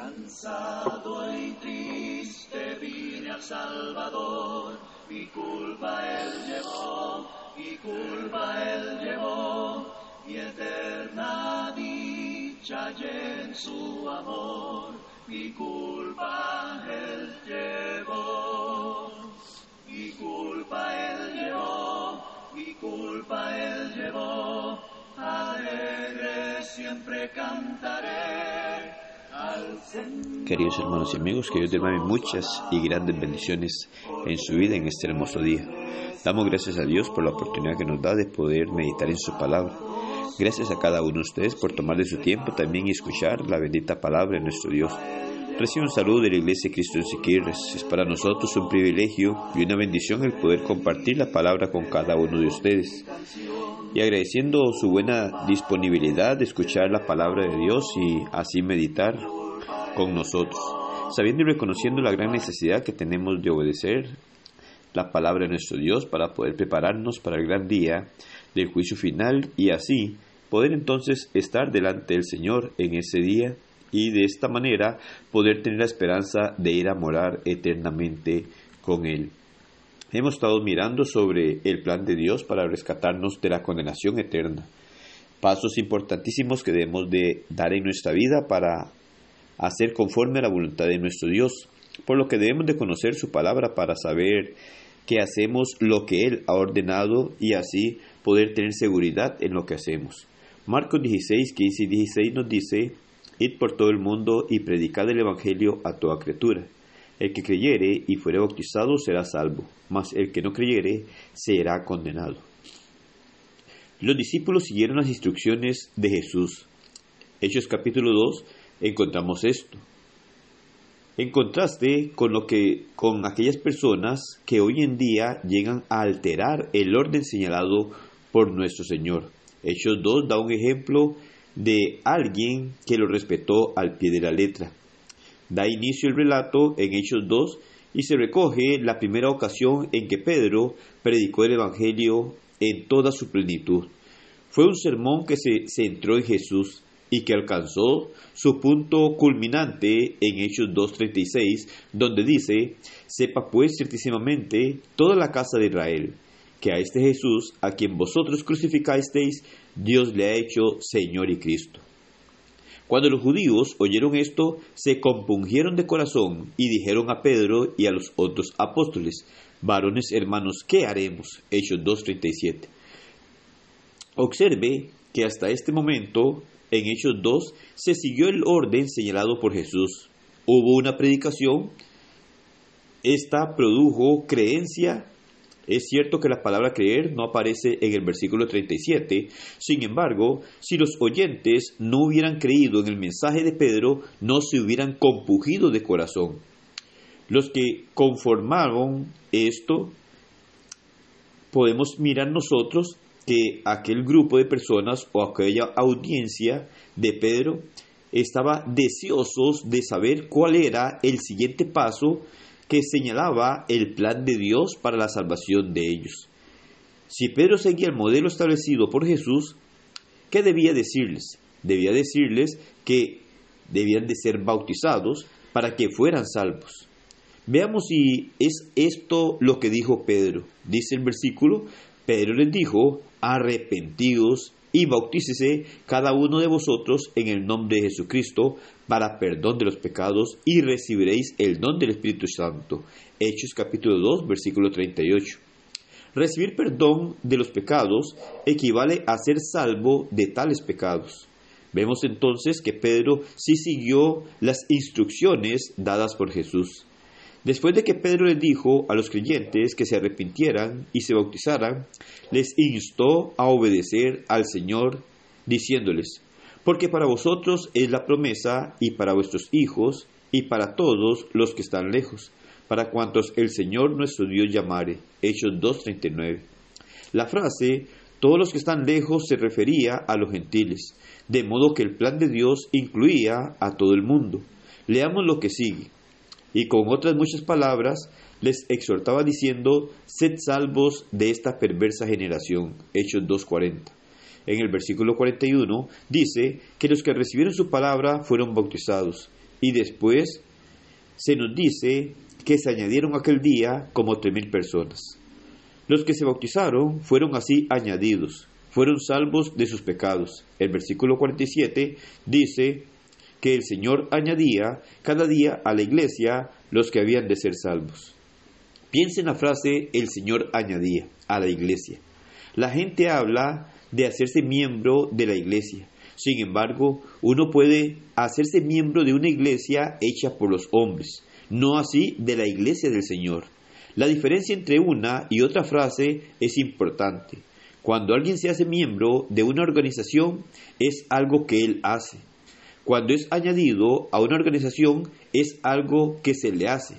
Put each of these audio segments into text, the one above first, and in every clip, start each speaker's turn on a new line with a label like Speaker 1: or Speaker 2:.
Speaker 1: Cansado y triste vine al Salvador, mi culpa él llevó, mi culpa él llevó, y eterna dicha hallé en su amor, mi culpa él llevó, mi culpa él llevó, mi culpa él llevó, alegre siempre cantaré.
Speaker 2: Queridos hermanos y amigos, que Dios derrame muchas y grandes bendiciones en su vida en este hermoso día. Damos gracias a Dios por la oportunidad que nos da de poder meditar en su palabra. Gracias a cada uno de ustedes por tomar de su tiempo también y escuchar la bendita palabra de nuestro Dios. Recibe un saludo de la Iglesia de Cristo en Siquirres. Es para nosotros un privilegio y una bendición el poder compartir la palabra con cada uno de ustedes. Y agradeciendo su buena disponibilidad de escuchar la palabra de Dios y así meditar con nosotros, sabiendo y reconociendo la gran necesidad que tenemos de obedecer la palabra de nuestro Dios para poder prepararnos para el gran día del juicio final y así poder entonces estar delante del Señor en ese día y de esta manera poder tener la esperanza de ir a morar eternamente con Él. Hemos estado mirando sobre el plan de Dios para rescatarnos de la condenación eterna. Pasos importantísimos que debemos de dar en nuestra vida para hacer conforme a la voluntad de nuestro Dios, por lo que debemos de conocer su palabra para saber que hacemos lo que Él ha ordenado y así poder tener seguridad en lo que hacemos. Marcos 16, 15 y 16 nos dice, Id por todo el mundo y predicad el Evangelio a toda criatura. El que creyere y fuere bautizado será salvo, mas el que no creyere será condenado. Los discípulos siguieron las instrucciones de Jesús. Hechos capítulo 2 encontramos esto. En contraste con lo que con aquellas personas que hoy en día llegan a alterar el orden señalado por nuestro Señor. Hechos 2 da un ejemplo de alguien que lo respetó al pie de la letra. Da inicio el relato en Hechos 2 y se recoge la primera ocasión en que Pedro predicó el Evangelio en toda su plenitud. Fue un sermón que se centró en Jesús y que alcanzó su punto culminante en Hechos 2.36, donde dice, sepa pues ciertísimamente toda la casa de Israel, que a este Jesús, a quien vosotros crucificasteis, Dios le ha hecho Señor y Cristo. Cuando los judíos oyeron esto, se compungieron de corazón y dijeron a Pedro y a los otros apóstoles, varones hermanos, ¿qué haremos? Hechos 2.37. Observe que hasta este momento, en Hechos 2, se siguió el orden señalado por Jesús. Hubo una predicación, esta produjo creencia. Es cierto que la palabra creer no aparece en el versículo 37, sin embargo, si los oyentes no hubieran creído en el mensaje de Pedro, no se hubieran compungido de corazón. Los que conformaron esto, podemos mirar nosotros que aquel grupo de personas o aquella audiencia de Pedro estaba deseosos de saber cuál era el siguiente paso que señalaba el plan de Dios para la salvación de ellos. Si Pedro seguía el modelo establecido por Jesús, ¿qué debía decirles? Debía decirles que debían de ser bautizados para que fueran salvos. Veamos si es esto lo que dijo Pedro. Dice el versículo, Pedro les dijo, arrepentidos y bautícese cada uno de vosotros en el nombre de Jesucristo para perdón de los pecados y recibiréis el don del Espíritu Santo. Hechos capítulo 2 versículo 38. Recibir perdón de los pecados equivale a ser salvo de tales pecados. Vemos entonces que Pedro sí siguió las instrucciones dadas por Jesús. Después de que Pedro les dijo a los creyentes que se arrepintieran y se bautizaran, les instó a obedecer al Señor, diciéndoles, porque para vosotros es la promesa y para vuestros hijos y para todos los que están lejos, para cuantos el Señor nuestro Dios llamare. Hechos 2.39. La frase, todos los que están lejos, se refería a los gentiles, de modo que el plan de Dios incluía a todo el mundo. Leamos lo que sigue y con otras muchas palabras les exhortaba diciendo, sed salvos de esta perversa generación. Hechos 2.40. En el versículo 41 dice que los que recibieron su palabra fueron bautizados. Y después se nos dice que se añadieron aquel día como tres mil personas. Los que se bautizaron fueron así añadidos, fueron salvos de sus pecados. El versículo 47 dice que el Señor añadía cada día a la iglesia los que habían de ser salvos. Piensa en la frase el Señor añadía a la iglesia. La gente habla de hacerse miembro de la iglesia, sin embargo, uno puede hacerse miembro de una iglesia hecha por los hombres, no así de la iglesia del Señor. La diferencia entre una y otra frase es importante. Cuando alguien se hace miembro de una organización es algo que él hace. Cuando es añadido a una organización es algo que se le hace.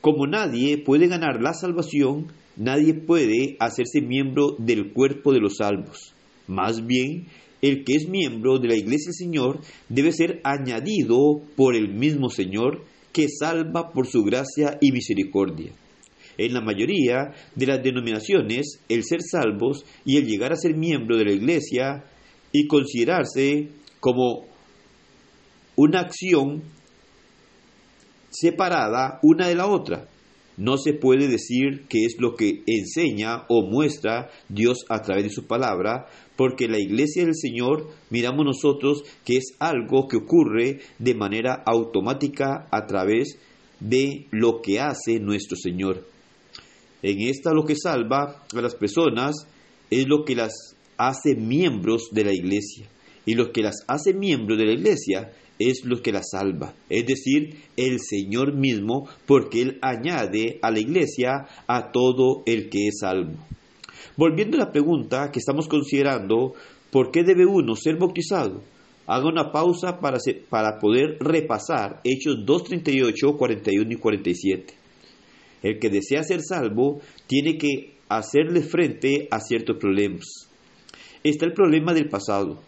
Speaker 2: Como nadie puede ganar la salvación, nadie puede hacerse miembro del cuerpo de los salvos. Más bien, el que es miembro de la iglesia del Señor debe ser añadido por el mismo Señor que salva por su gracia y misericordia. En la mayoría de las denominaciones, el ser salvos y el llegar a ser miembro de la iglesia y considerarse como una acción separada una de la otra. No se puede decir que es lo que enseña o muestra Dios a través de su palabra, porque la iglesia del Señor miramos nosotros que es algo que ocurre de manera automática a través de lo que hace nuestro Señor. En esta lo que salva a las personas es lo que las hace miembros de la iglesia. Y lo que las hace miembros de la iglesia es lo que la salva, es decir, el Señor mismo, porque Él añade a la iglesia a todo el que es salvo. Volviendo a la pregunta que estamos considerando, ¿por qué debe uno ser bautizado? Haga una pausa para, para poder repasar Hechos 2.38, 41 y 47. El que desea ser salvo tiene que hacerle frente a ciertos problemas. Está el problema del pasado.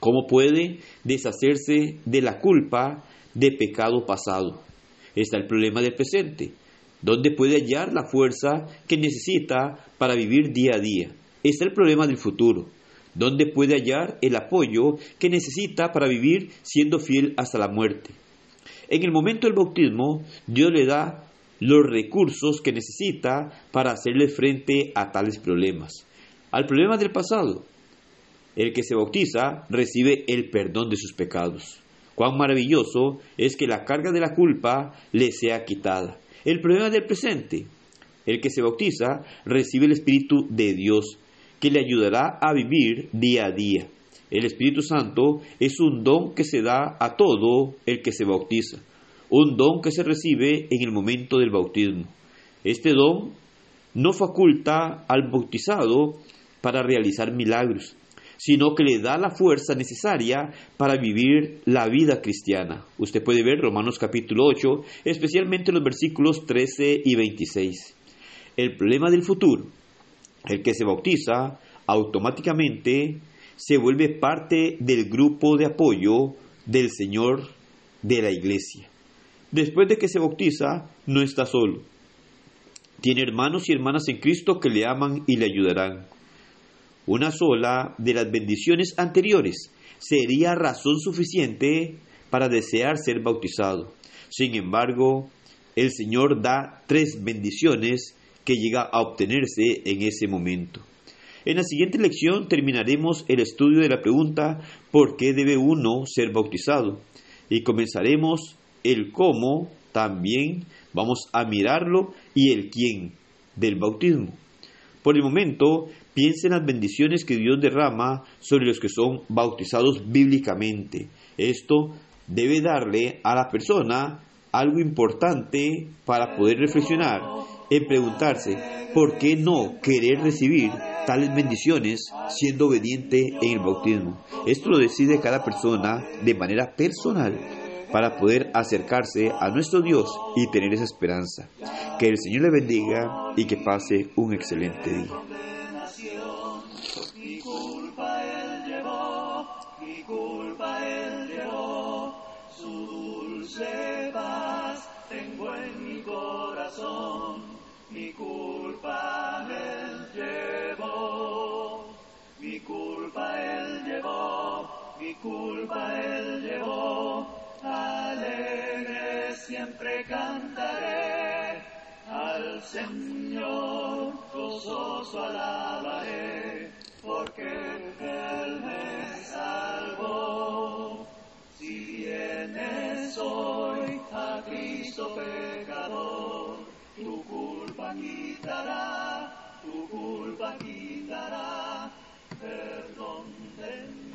Speaker 2: ¿Cómo puede deshacerse de la culpa de pecado pasado? Está el problema del presente. ¿Dónde puede hallar la fuerza que necesita para vivir día a día? Está el problema del futuro. ¿Dónde puede hallar el apoyo que necesita para vivir siendo fiel hasta la muerte? En el momento del bautismo, Dios le da los recursos que necesita para hacerle frente a tales problemas. Al problema del pasado, el que se bautiza recibe el perdón de sus pecados. Cuán maravilloso es que la carga de la culpa le sea quitada. El problema del presente. El que se bautiza recibe el Espíritu de Dios, que le ayudará a vivir día a día. El Espíritu Santo es un don que se da a todo el que se bautiza, un don que se recibe en el momento del bautismo. Este don no faculta al bautizado para realizar milagros, sino que le da la fuerza necesaria para vivir la vida cristiana. Usted puede ver Romanos capítulo 8, especialmente los versículos 13 y 26. El problema del futuro, el que se bautiza automáticamente se vuelve parte del grupo de apoyo del Señor de la iglesia. Después de que se bautiza, no está solo. Tiene hermanos y hermanas en Cristo que le aman y le ayudarán. Una sola de las bendiciones anteriores sería razón suficiente para desear ser bautizado. Sin embargo, el Señor da tres bendiciones que llega a obtenerse en ese momento. En la siguiente lección terminaremos el estudio de la pregunta ¿por qué debe uno ser bautizado? Y comenzaremos el cómo, también vamos a mirarlo y el quién del bautismo. Por el momento, piensa en las bendiciones que Dios derrama sobre los que son bautizados bíblicamente. Esto debe darle a la persona algo importante para poder reflexionar en preguntarse por qué no querer recibir tales bendiciones siendo obediente en el bautismo. Esto lo decide cada persona de manera personal para poder acercarse a nuestro Dios y tener esa esperanza. Que el Señor le bendiga y que pase un excelente día.
Speaker 1: Mi culpa él llevó, mi culpa él llevó, mi culpa él llevó, llevó. siempre cantaré al Señor, gozoso alabaré, porque Él me salvó. Si vienes hoy a Cristo pecador, tu culpa quitará, tu culpa quitará, perdón tendrá.